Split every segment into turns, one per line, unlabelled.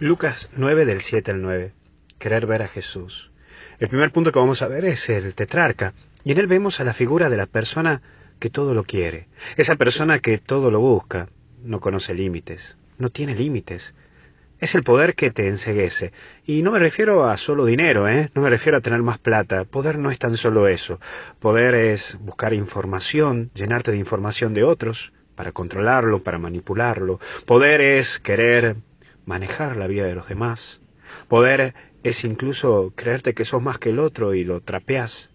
Lucas 9 del 7 al 9. Querer ver a Jesús. El primer punto que vamos a ver es el tetrarca. Y en él vemos a la figura de la persona que todo lo quiere. Esa persona que todo lo busca. No conoce límites. No tiene límites. Es el poder que te enseguece. Y no me refiero a solo dinero, ¿eh? No me refiero a tener más plata. Poder no es tan solo eso. Poder es buscar información, llenarte de información de otros, para controlarlo, para manipularlo. Poder es querer manejar la vida de los demás. Poder es incluso creerte que sos más que el otro y lo trapeas.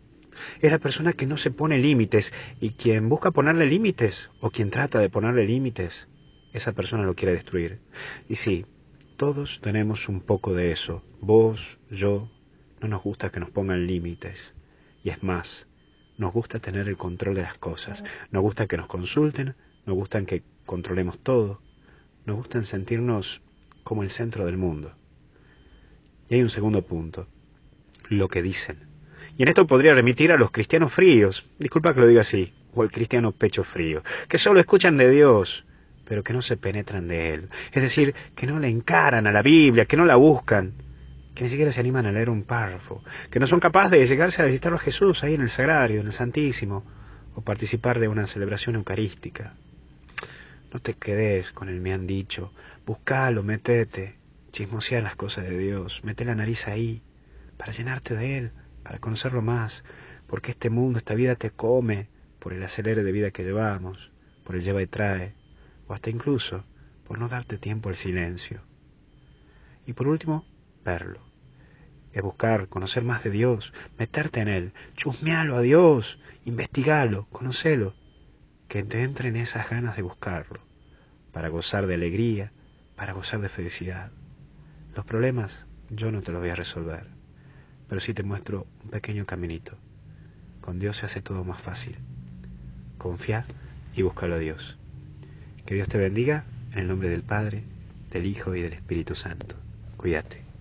Es la persona que no se pone límites y quien busca ponerle límites o quien trata de ponerle límites, esa persona lo quiere destruir. Y sí, todos tenemos un poco de eso. Vos, yo, no nos gusta que nos pongan límites. Y es más, nos gusta tener el control de las cosas. Nos gusta que nos consulten, nos gusta que controlemos todo. Nos gusta sentirnos como el centro del mundo. Y hay un segundo punto, lo que dicen. Y en esto podría remitir a los cristianos fríos, disculpa que lo diga así, o el cristiano pecho frío, que solo escuchan de Dios, pero que no se penetran de Él. Es decir, que no le encaran a la Biblia, que no la buscan, que ni siquiera se animan a leer un párrafo, que no son capaces de llegarse a visitar a Jesús ahí en el Sagrario, en el Santísimo, o participar de una celebración eucarística. No te quedes con el me han dicho. Buscalo, metete. Chismosea las cosas de Dios. Mete la nariz ahí. Para llenarte de Él. Para conocerlo más. Porque este mundo, esta vida te come. Por el acelere de vida que llevamos. Por el lleva y trae. O hasta incluso por no darte tiempo al silencio. Y por último, verlo. Es buscar, conocer más de Dios, meterte en Él, chusmealo a Dios, investigalo, conocelo que te entren esas ganas de buscarlo, para gozar de alegría, para gozar de felicidad. Los problemas yo no te los voy a resolver, pero sí te muestro un pequeño caminito. Con Dios se hace todo más fácil. Confía y búscalo a Dios. Que Dios te bendiga en el nombre del Padre, del Hijo y del Espíritu Santo. Cuídate.